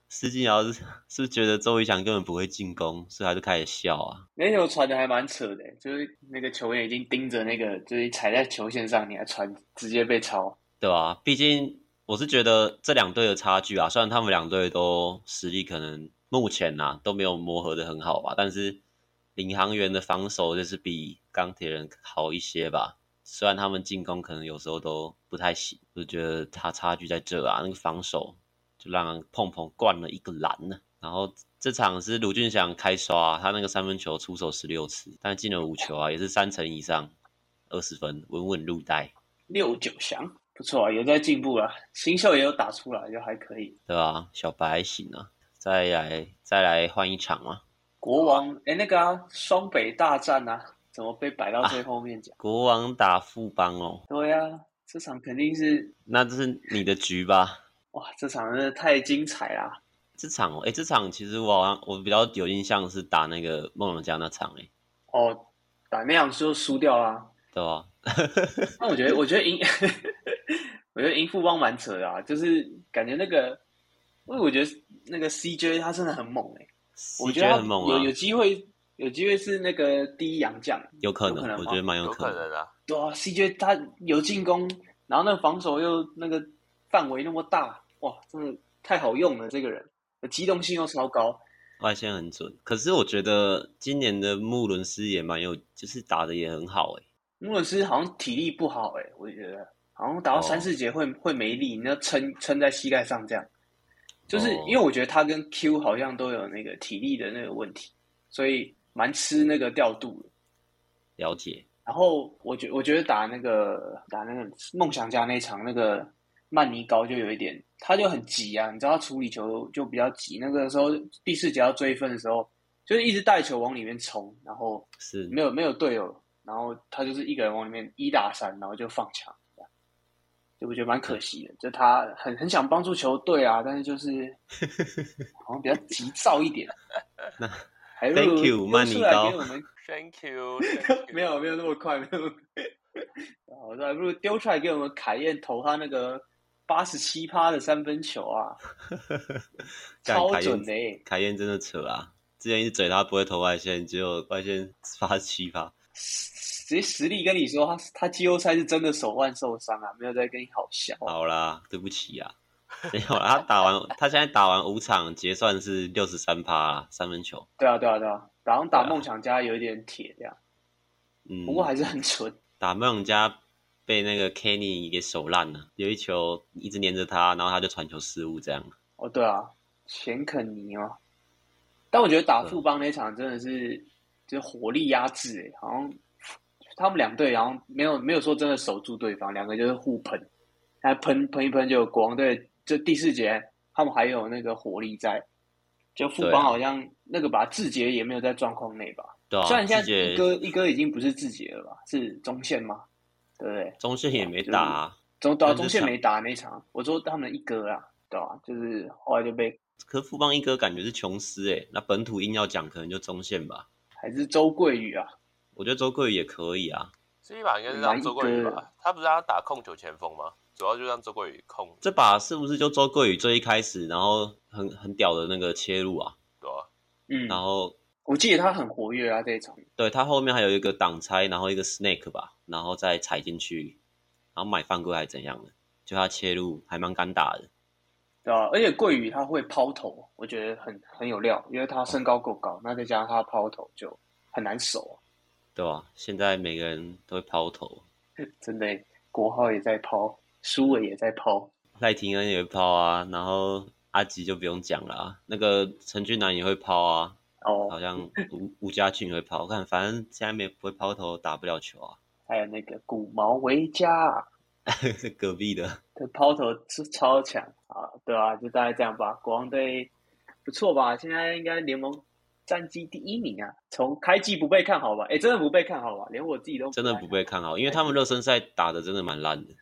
施晋尧是 是不是觉得周瑜翔根本不会进攻，所以他就开始笑啊？那球传的还蛮扯的，就是那个球员已经盯着那个，就是踩在球线上，你还传，直接被抄，对啊，毕竟我是觉得这两队的差距啊，虽然他们两队都实力可能目前呐、啊、都没有磨合的很好吧，但是领航员的防守就是比钢铁人好一些吧。虽然他们进攻可能有时候都不太行，就觉得他差距在这啊，那个防守。就让碰碰灌了一个篮呢，然后这场是卢俊祥开刷，啊，他那个三分球出手十六次，但进了五球啊，也是三成以上，二十分，稳稳入袋。六九祥不错啊，有在进步啊，新秀也有打出来，就还可以。对啊，小白还行啊，再来再来换一场啊。国王哎，那个啊，双北大战啊，怎么被摆到最后面讲？啊，国王打富邦哦。对啊，这场肯定是。那这是你的局吧？哇，这场真的太精彩啦！这场哦，哎，这场其实我好像我比较有印象是打那个梦龙家那场哎。哦，打那样就输掉啦，对吧？那我觉得，我觉得赢，我觉得赢富邦蛮扯的啊，就是感觉那个，因为我觉得那个 CJ 他真的很猛哎，我觉得很猛啊，有有机会，有机会是那个第一洋将，有可能，可能我觉得蛮有可能，的啊。对啊，CJ 他有进攻，然后那个防守又那个。范围那么大，哇，真的太好用了！这个人的机动性又超高，外线很准。可是我觉得今年的穆伦斯也蛮有，就是打的也很好哎。穆伦斯好像体力不好哎，我觉得好像打到三四节会、哦、会没力，你要撑撑在膝盖上这样。就是因为我觉得他跟 Q 好像都有那个体力的那个问题，所以蛮吃那个调度的。了解。然后我觉我觉得打那个打那个梦想家那场那个。曼尼高就有一点，他就很急啊，你知道他处理球就比较急。那个时候第四节要追分的时候，就是一直带球往里面冲，然后是没有没有队友，然后他就是一个人往里面一打三，然后就放枪，就我觉得蛮可惜的。就他很很想帮助球队啊，但是就是 好像比较急躁一点。那还 Thank you，曼尼高。Thank you，没有没有那么快，没有那么快。我说还不如丢出来给我们凯燕投他那个。八十七趴的三分球啊，超准的、欸！凯燕真的扯啊！之前一直嘴他不会投外线，结果外线八十七趴，直接实力跟你说，他他季后赛是真的手腕受伤啊，没有在跟你好笑。好啦，对不起啊，没有啦，他打完他现在打完五场结算是六十三趴三分球。对啊对啊对啊，打打梦想家有一点铁这样，嗯，不过还是很纯。打梦想家。被那个 Kenny 给手烂了，有一球一直黏着他，然后他就传球失误这样。哦，对啊，钱肯尼哦。但我觉得打富邦那场真的是就是火力压制，哎，好像他们两队好像没有没有说真的守住对方，两个就是互喷，还喷喷一喷就国王队，这第四节他们还有那个火力在，就富邦好像那个把志杰也没有在状况内吧？对啊，虽然现在一哥一哥已经不是志杰了吧？是中线吗？对不对？中线也没打、啊，中对啊，中线没打那场。我说他们一哥啊，对吧、啊？就是后来就被。可富邦一哥感觉是琼斯诶，那本土硬要讲，可能就中线吧。还是周桂宇啊？我觉得周桂宇也可以啊。这一把应该是让周桂宇吧？他不是要打控球前锋吗？主要就让周桂宇控。这把是不是就周桂宇最一开始，然后很很屌的那个切入啊？对啊。嗯。然后。我记得他很活跃啊，这一场。对，他后面还有一个挡拆，然后一个 snake 吧，然后再踩进去，然后买犯规还是怎样的？就他切入还蛮敢打的。对啊，而且桂宇他会抛投，我觉得很很有料，因为他身高够高，那再加上他抛投就很难守啊。对啊，现在每个人都会抛投，真的，国浩也在抛，苏伟也在抛，赖廷恩也会抛啊，然后阿吉就不用讲了啊，那个陈俊南也会抛啊，哦，好像吴吴家俊会抛，我看反正现在没不会抛投，打不了球啊。还有那个古毛维嘉。是隔壁的，他抛投是超强啊，对啊，就大概这样吧。国王队不错吧？现在应该联盟战绩第一名啊。从开季不被看好吧？哎，真的不被看好吧？连我自己都真的不被看好，因为他们热身赛打的真的蛮烂的。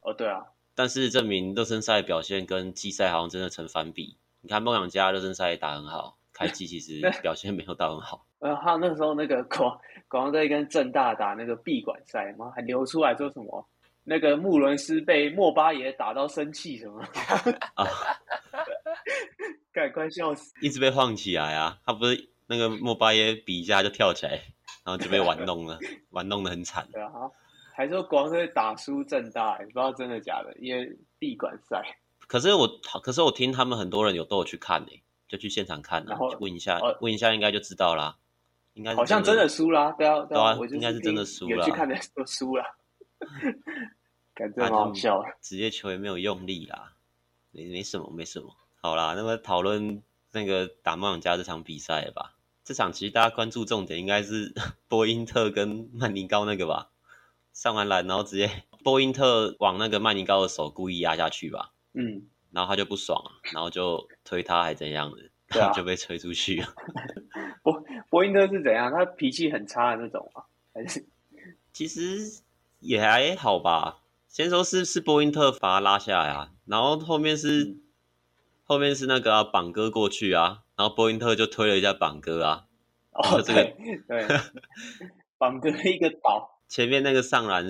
哦，对啊，但是证明热身赛表现跟季赛好像真的成反比。你看梦想家热身赛打很好，开季其实表现没有到很好。呃，还有那个时候那个广广王队跟正大打那个闭馆赛嘛，还流出来说什么？那个穆伦斯被莫巴耶打到生气什么？啊！赶快笑死！一直被晃起来啊！他不是那个莫巴耶比一下就跳起来，然后就被玩弄了，玩弄得很惨。对啊，还说广王队打输正大，不知道真的假的，因为闭馆赛。可是我，可是我听他们很多人有都有去看诶，就去现场看了，问一下，问一下应该就知道啦。应该好像真的输啦，对啊，对啊，应该是真的输了。有去看的都输了。感觉蛮好笑，职业球员没有用力啦，没没什么，没什么。好啦，那么讨论那个打梦想家这场比赛吧。这场其实大家关注重点应该是 波因特跟曼尼高那个吧。上完篮然后直接波因特往那个曼尼高的手故意压下去吧。嗯，然后他就不爽，然后就推他还怎样的，然后 就被推出去了。波波因特是怎样？他脾气很差的那种吗？还是 其实。也还好吧，先说是是波因特把他拉下来啊，然后后面是、嗯、后面是那个啊，榜哥过去啊，然后波因特就推了一下榜哥啊，哦这个对，榜哥一个倒，前面那个上篮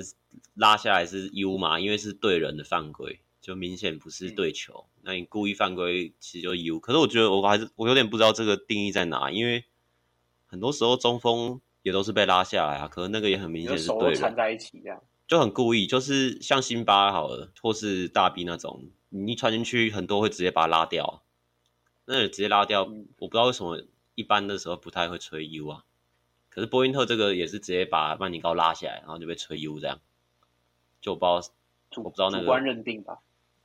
拉下来是 U 嘛，因为是对人的犯规，就明显不是对球，嗯、那你故意犯规其实就 U，可是我觉得我还是我有点不知道这个定义在哪，因为很多时候中锋。也都是被拉下来啊，可能那个也很明显是对的，缠在一起这样，就很故意，就是像辛巴好了，或是大 B 那种，你一传进去，很多会直接把它拉掉，那直接拉掉，嗯、我不知道为什么一般的时候不太会吹 U 啊，可是波因特这个也是直接把曼尼高拉下来，然后就被吹 U 这样，就我不知道，我不知道那个主观认定吧。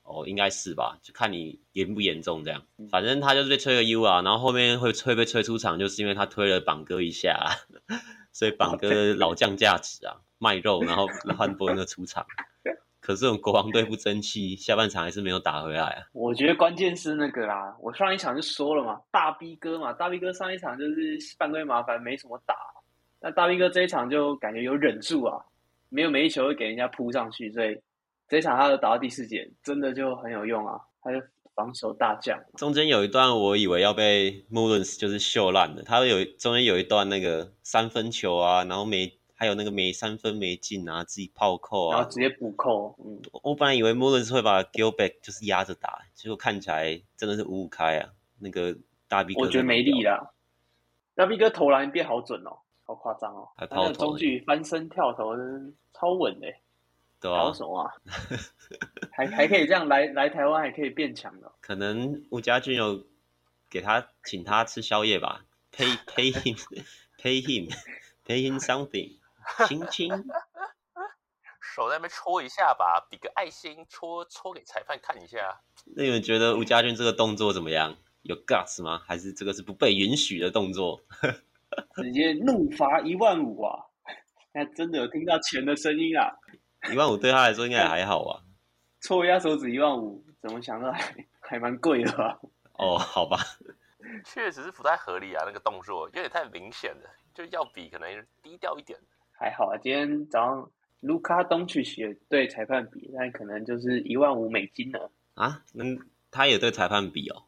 哦，应该是吧，就看你严不严重这样。反正他就是被吹个 U 啊，然后后面会吹被吹出场，就是因为他推了榜哥一下，啊，所以榜哥老将价值啊，卖肉，然后换波恩的出场。可是我们国王队不争气，下半场还是没有打回来啊。我觉得关键是那个啦，我上一场就说了嘛，大 B 哥嘛，大 B 哥上一场就是犯规麻烦，没什么打。那大 B 哥这一场就感觉有忍住啊，没有每一球会给人家扑上去，所以。这一场他打到第四节，真的就很有用啊！他就防守大将。中间有一段我以为要被穆伦斯就是秀烂的，他有中间有一段那个三分球啊，然后没还有那个没三分没进啊，自己炮扣啊，然后直接补扣。嗯，我本来以为穆伦斯会把 Gilbert 就是压着打，结果看起来真的是五五开啊！那个大 B 哥我觉得没力了，大 B 哥投篮变好准哦，好夸张哦，还抛投，中距翻身跳投超稳的。对啊，什么啊？还还可以这样来来台湾，还可以变强的。可能吴家俊有给他请他吃宵夜吧？Pay pay him pay him pay him something。亲亲，手在那边戳一下吧，比个爱心，戳戳给裁判看一下。那你们觉得吴家俊这个动作怎么样？有 guts 吗？还是这个是不被允许的动作？直接怒罚一万五啊！那真的有听到钱的声音啊！一万五对他来说应该也还好吧？戳一下手指一万五，怎么想到还还蛮贵的吧？哦，好吧，确实是不太合理啊，那个动作有点太明显了，就要比可能低调一点。还好啊，今天早上卢卡东契奇对裁判比，但可能就是一万五美金了啊。那他也对裁判比哦？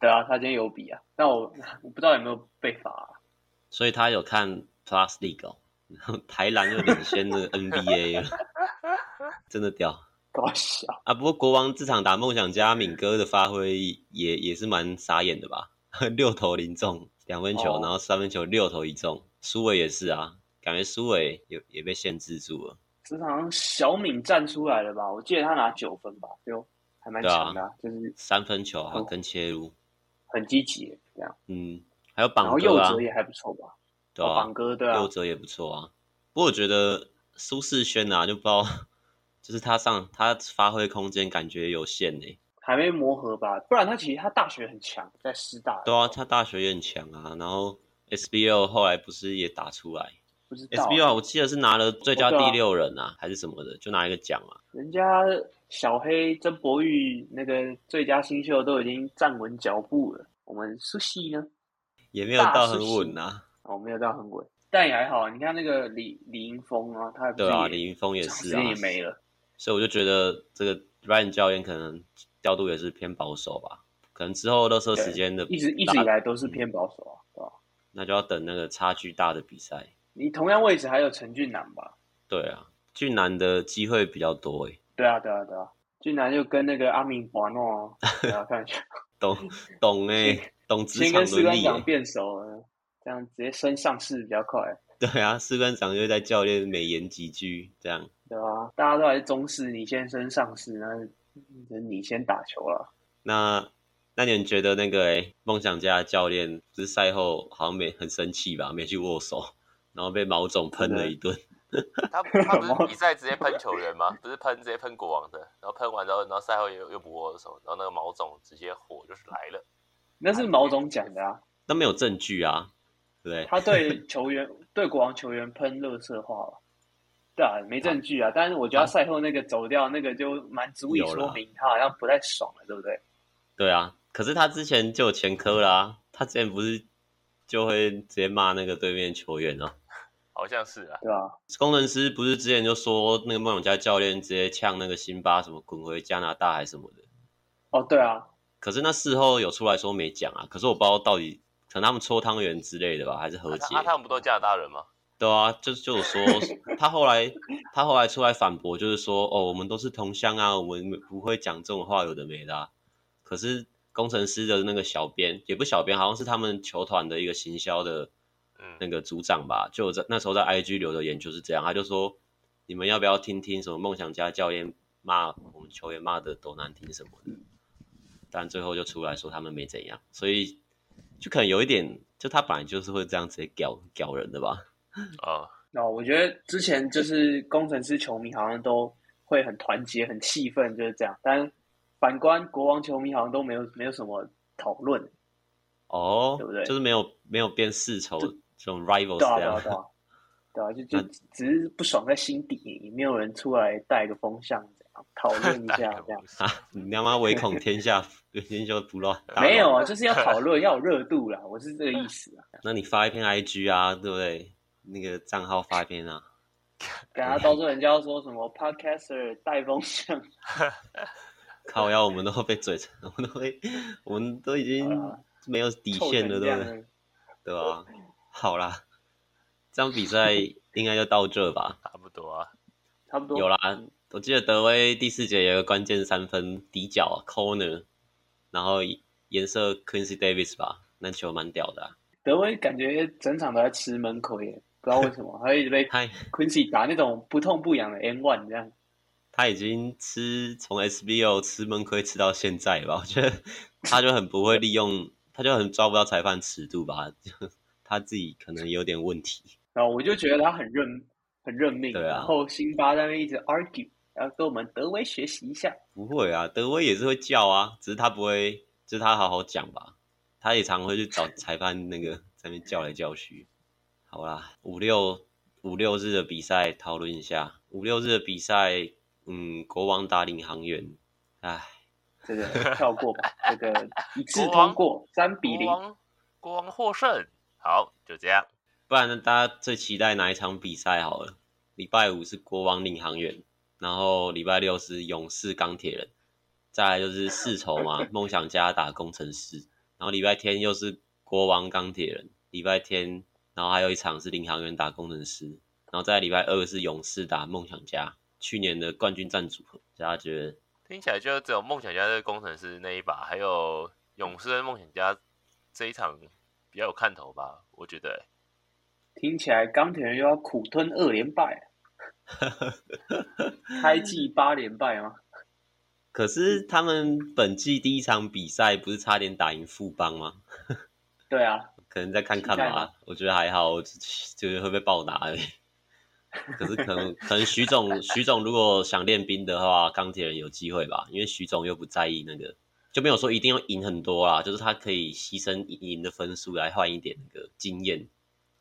对啊，他今天有比啊，但我我不知道有没有被罚啊。所以他有看 Plus League 哦，然后台篮又领先那个 NBA 了。真的屌，搞笑啊！不过国王这场打梦想家，敏哥的发挥也也是蛮傻眼的吧？六投零中，两分球，哦、然后三分球六投一中。苏伟也是啊，感觉苏伟也也被限制住了。这场小敏站出来了吧？我记得他拿九分吧，就还蛮强的、啊，啊、就是三分球啊跟切入很积极这样。嗯，还有榜哥啊，然后右泽也还不错吧？对啊，绑哥对啊，右泽也不错啊。不过我觉得苏世轩啊，就不知道，就是他上他发挥空间感觉有限呢、欸，还没磨合吧？不然他其实他大学很强，在师大。对啊，他大学也很强啊。然后 SBL 后来不是也打出来？不知道 SBL 我记得是拿了最佳第六人啊，还是什么的，就拿一个奖啊。人家小黑曾博玉那个最佳新秀都已经站稳脚步了，我们苏西呢？也没有到很稳呐、啊。哦，没有到很稳，但也还好。你看那个李李云峰啊，他对啊，李云峰也是啊，也没了。所以我就觉得这个 Ryan 教练可能调度也是偏保守吧，可能之后垃圾时间的一直一直以来都是偏保守啊，对吧？那就要等那个差距大的比赛。你同样位置还有陈俊南吧？对啊，俊南的机会比较多诶。对啊，对啊，对啊，俊南就跟那个阿明华诺，大家看一下，懂懂诶，懂职场伦理。先跟士官长变熟了，这样直接升上市比较快。对啊，士官长就在教练美言几句，这样。对啊，大家都还是中士，你先升上士，那你先打球了。那那你们觉得那个诶，梦想家的教练不是赛后好像没很生气吧？没去握手。然后被毛总喷了一顿，他 他不是比赛直接喷球员吗？不是喷直接喷国王的，然后喷完之后，然后赛后又又不握手，然后那个毛总直接火就是来了。那是毛总讲的啊，那没有证据啊，对不对？他对球员对国王球员喷垃圾话了，对啊，没证据啊。但是我觉得赛后那个走掉那个就蛮足以说明他好像不太爽了，对不对？对啊，可是他之前就有前科啦、啊，他之前不是就会直接骂那个对面球员哦。好像是啊，对啊，工程师不是之前就说那个梦想家教练直接呛那个辛巴什么滚回加拿大还是什么的？哦，对啊。可是那事后有出来说没讲啊，可是我不知道到底可能他们搓汤圆之类的吧，还是和解？啊，他们不都加拿大人吗？对啊，就就说 他后来他后来出来反驳，就是说哦，我们都是同乡啊，我们不会讲这种话，有的没的啊。可是工程师的那个小编也不小编，好像是他们球团的一个行销的。那个组长吧，就在那时候在 IG 留的言就是这样，他就说，你们要不要听听什么梦想家教练骂我们球员骂的多难听什么的？但最后就出来说他们没怎样，所以就可能有一点，就他本来就是会这样直接屌屌人的吧？啊，那我觉得之前就是工程师球迷好像都会很团结、很气愤，就是这样。但反观国王球迷好像都没有没有什么讨论，哦，对不对？就是没有没有变世仇。这种 rivals 这样，对啊，对啊，对啊，就就只是不爽在心底，也没有人出来带个风向，这样讨论一下这样啊？你他妈唯恐天下天下不乱？没有啊，就是要讨论，要有热度啦，我是这个意思啊。那你发一篇 IG 啊，对不对？那个账号发一篇啊，给他到时候人家要说什么 podcaster 带风向，靠腰，我们都会被嘴成，我们都会，我们都已经没有底线了，对不对？对吧？好啦，这场比赛应该就到这吧，差不多啊，差不多。有啦，我记得德威第四节有个关键三分底角 corner，然后颜色 Quincy Davis 吧，那球蛮屌的啊。德威感觉整场都在吃闷亏，不知道为什么，他一直被 Quincy 打那种不痛不痒的 N one 这样。他已经吃从 SBO 吃闷亏吃到现在吧，我觉得他就很不会利用，他就很抓不到裁判尺度吧。他自己可能有点问题，然后我就觉得他很认很认命。然后辛巴在那边一直 argue，然后跟我们德威学习一下。不会啊，德威也是会叫啊，只是他不会，就是他好好讲吧。他也常会去找裁判那个 在那边叫来叫去。好啦，五六五六日的比赛讨论一下。五六日的比赛，嗯，国王打领航员，哎，这个跳过吧，这个一次通过，三比零，国王获胜。好，就这样。不然呢？大家最期待哪一场比赛？好了，礼拜五是国王领航员，然后礼拜六是勇士钢铁人，再来就是世仇嘛，梦想家打工程师，然后礼拜天又是国王钢铁人，礼拜天，然后还有一场是领航员打工程师，然后在礼拜二是勇士打梦想家，去年的冠军战组合，大家觉得听起来就只有梦想家的工程师那一把，还有勇士跟梦想家这一场。比较有看头吧，我觉得。听起来钢铁人又要苦吞二连败，开季八连败吗？可是他们本季第一场比赛不是差点打赢富邦吗？对啊，可能再看看吧。我觉得还好，就是会被暴打而已。可是可能可能徐总徐总如果想练兵的话，钢铁人有机会吧，因为徐总又不在意那个，就没有说一定要赢很多啦，就是他可以牺牲赢的分数来换一点那个经验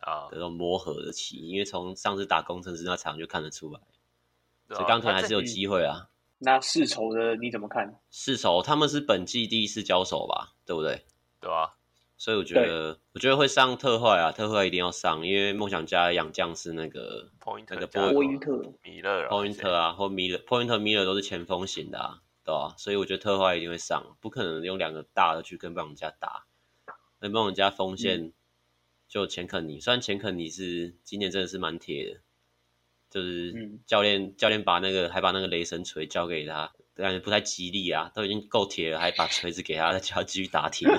啊，这种磨合的期，因为从上次打工程师那场就看得出来，所以钢铁人还是有机会啊。那世仇的你怎么看？世仇他们是本季第一次交手吧，对不对？对啊。所以我觉得，我觉得会上特坏啊，特坏一定要上，因为梦想家养将是那个 Point 那个波因特米勒，Point 啊或米勒，Point 米勒都是前锋型的啊，对吧？所以我觉得特坏一定会上，不可能用两个大的去跟梦想家打。那梦想家锋线就钱肯尼，虽然钱肯尼是今年真的是蛮铁的，就是教练教练把那个还把那个雷神锤交给他。感觉不太吉利啊，都已经够铁了，还把锤子给他，再叫他继续打铁。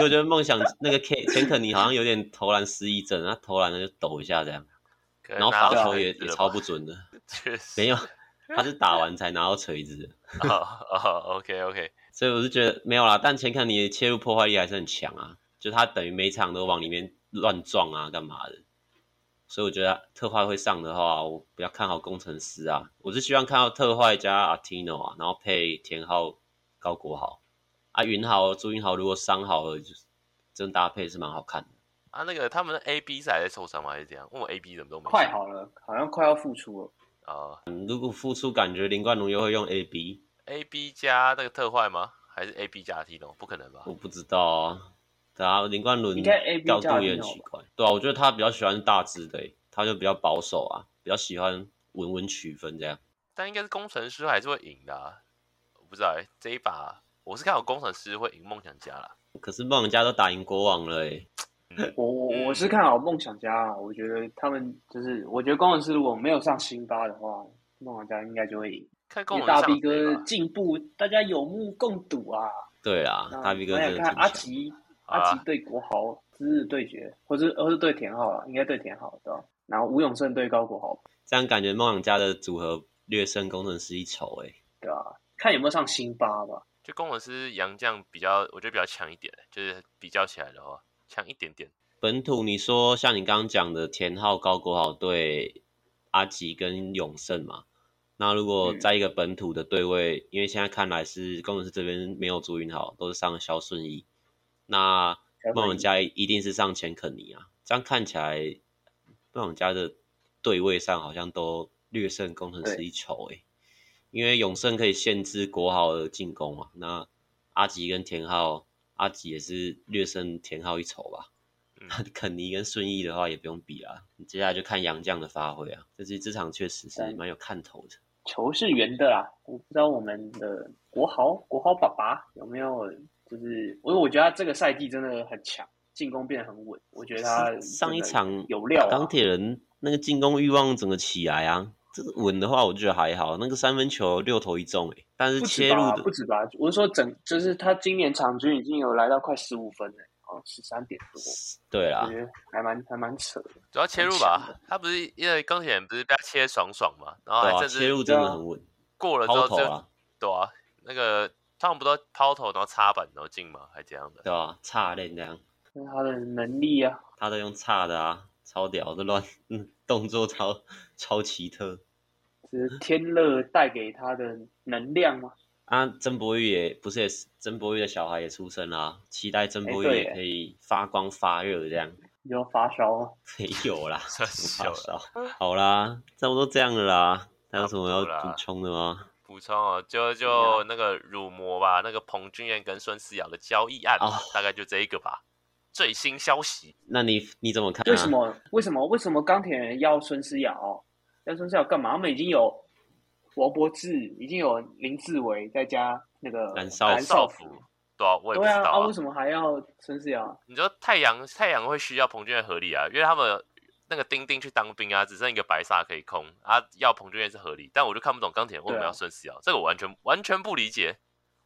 我觉得梦想那个 K 钱肯尼好像有点投篮失忆症，他投篮就抖一下这样，然后罚球也也超不准的。确实没有，他是打完才拿到锤子。哦哦，OK OK，所以我是觉得没有啦，但钱肯尼切入破坏力还是很强啊，就他等于每场都往里面乱撞啊，干嘛的。所以我觉得特坏会上的话，我比较看好工程师啊。我是希望看到特坏加阿提诺啊，然后配田浩、高国豪啊，云豪、朱云豪如果伤好了，就是这种搭配是蛮好看的啊。那个他们的 A B 是还在受伤吗？还是怎样？问我 A B 怎么都没快好了，好像快要复出了啊。嗯，如果复出，感觉林冠龙又会用 A B A B 加那个特坏吗？还是 A B 加阿提诺？不可能吧？我不知道啊。然后林冠伦调度也很奇怪，对啊，我觉得他比较喜欢大只的，他就比较保守啊，比较喜欢稳稳取分这样。但应该是工程师还是会赢的啊，我不知道哎，这一把我是看好工程师会赢梦想家啦。可是梦想家都打赢国王了 哎，我我我是看好梦想家啊，我觉得他们就是，我觉得工程师如果没有上辛巴的话，梦想家应该就会赢。看工大 B 哥进步，大家有目共睹啊。对啊，大 B 哥真的看阿吉。阿吉对国豪之日对决，或是或是对田浩了，应该对田浩对吧？然后吴永胜对高国豪，这样感觉梦想家的组合略胜工程师一筹哎，对啊，看有没有上辛巴吧。就工程师杨将比较，我觉得比较强一点，就是比较起来的话，强一点点。本土你说像你刚刚讲的田浩高国豪对阿吉跟永胜嘛？那如果在一个本土的对位，嗯、因为现在看来是工程师这边没有朱云豪，都是上肖顺义。那梦想家一定是上前肯尼啊，这样看起来梦想家的对位上好像都略胜工程师一筹诶，因为永胜可以限制国豪的进攻嘛，那阿吉跟田浩，阿吉也是略胜田浩一筹吧，嗯、肯尼跟顺义的话也不用比啦，接下来就看杨将的发挥啊，这是这场确实是蛮有看头的。球是圆的啦，我不知道我们的国豪国豪爸爸有没有。就是我，我觉得他这个赛季真的很强，进攻变得很稳。我觉得他上一场有料，钢铁人那个进攻欲望整个起来啊。这个稳的话，我觉得还好。那个三分球六投一中，哎，但是切入的不止吧？我是说整，就是他今年场均已经有来到快十五分了，哦，十三点多。对啊，还蛮还蛮扯的。主要切入吧，他不是因为钢铁人不是被他切爽爽嘛，然后还切入真的很稳，过了之后就对啊，那个。他们不都抛投，然后插板，然后进吗？还这样的？对啊，插练这样。他的能力啊，他都用插的啊，超屌的乱，嗯，动作超超奇特。是天乐带给他的能量吗？啊，曾博玉也不是也是，曾博玉的小孩也出生啦，期待曾博玉也可以发光发热这样。有发烧吗？没有啦，发烧。好啦，差不多这样了啦，还有什么要补充的吗？补充哦，就就那个乳魔吧，那个彭俊彦跟孙思瑶的交易案，哦、大概就这一个吧。最新消息，那你你怎么看、啊？为什么？为什么？为什么钢铁人要孙思瑶？要孙思瑶干嘛？他们已经有王柏智，已经有林志伟，再加那个蓝少辅，对啊，我也不知道啊，啊，为什么还要孙思瑶？你说太阳太阳会需要彭俊彦合理啊？因为他们。那个丁丁去当兵啊，只剩一个白煞可以空啊，要彭俊彦是合理，但我就看不懂钢铁人为什么要孙思尧，啊、这个我完全完全不理解，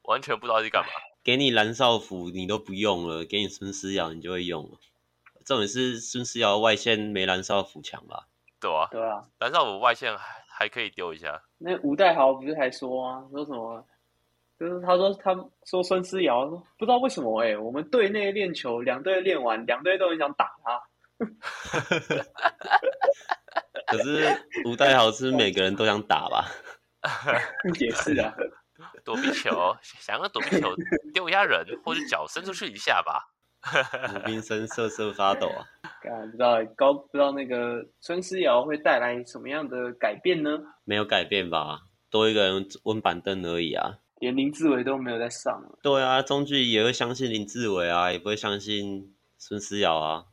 完全不知道是干嘛。给你蓝少辅你都不用了，给你孙思瑶你就会用了。重点是孙思瑶外线没蓝少辅强吧？对啊，对啊，蓝少辅外线还可以丢一下。那吴代豪不是还说啊，说什么？就是他说他说孙思瑶说不知道为什么哎、欸，我们队内练球，两队练完，两队都很想打他。可是吴代豪是每个人都想打吧？也是啊，躲避球，想要躲避球丢一下人，或者脚伸出去一下吧。鲁宾森瑟瑟发抖啊！不知道高不知道那个孙思瑶会带来什么样的改变呢？没有改变吧，多一个人温板凳而已啊。连林志伟都没有在上了。对啊，中距也会相信林志伟啊，也不会相信孙思瑶啊。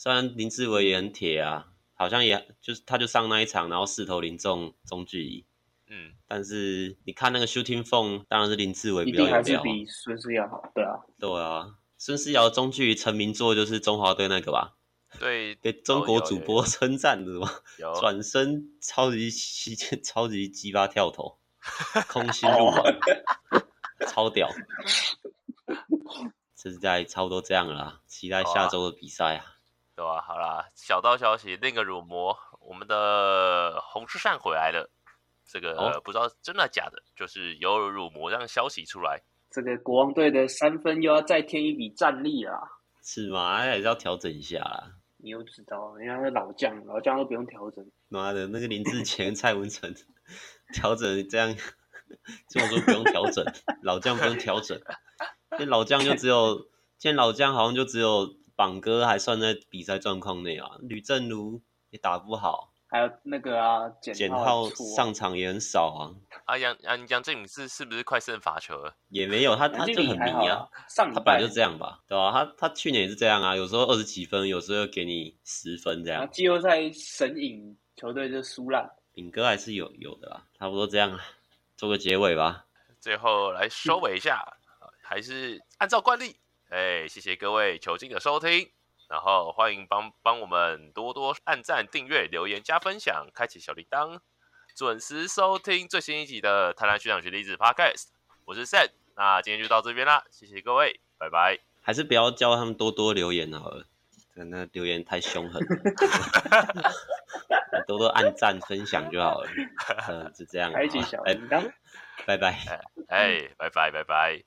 虽然林志伟也很铁啊，好像也就是他就上那一场，然后四投零中中距离。嗯，但是你看那个 shooting Phone，当然是林志伟比较有料。还是比孙思尧好，对啊，对啊。孙思尧中距成名作就是中华队那个吧？对，被中国主播称赞的嘛。有转身超级奇，超级鸡巴跳投，空心入网，超屌。这是在差不多这样了啦，期待下周的比赛啊。对吧、啊？好啦，小道消息，那个辱魔，我们的洪世善回来了。这个、哦、不知道真的假的，就是有辱魔这样消息出来。这个国王队的三分又要再添一笔战力啦，是吗？还是要调整一下啦。你又知道，人家是老将，老将都不用调整。妈的，那个林志前、蔡文诚调整这样，这么说不用调整，老将不用调整。现在老将就只有，现在老将好像就只有榜哥还算在比赛状况内啊，吕正如也打不好。还有那个啊，简浩上场也很少啊。啊杨啊杨振宇是是不是快胜罚球了？也没有，他他就很迷啊。上他本来就这样吧，对吧、啊？他他去年也是这样啊，有时候二十几分，有时候又给你十分这样。季后赛神隐球队就输了。炳哥还是有有的啦，差不多这样啊，做个结尾吧。最后来收尾一下，还是按照惯例，哎，谢谢各位球精的收听。然后欢迎帮帮我们多多按赞、订阅、留言、加分享，开启小铃铛，准时收听最新一集的《台南学长学弟子》Podcast。我是 Sam，那今天就到这边啦，谢谢各位，拜拜。还是不要教他们多多留言好了，真的留言太凶狠了，多多按赞、分享就好了。嗯，就这样，开启小铃铛，拜拜，哎，拜拜，拜拜。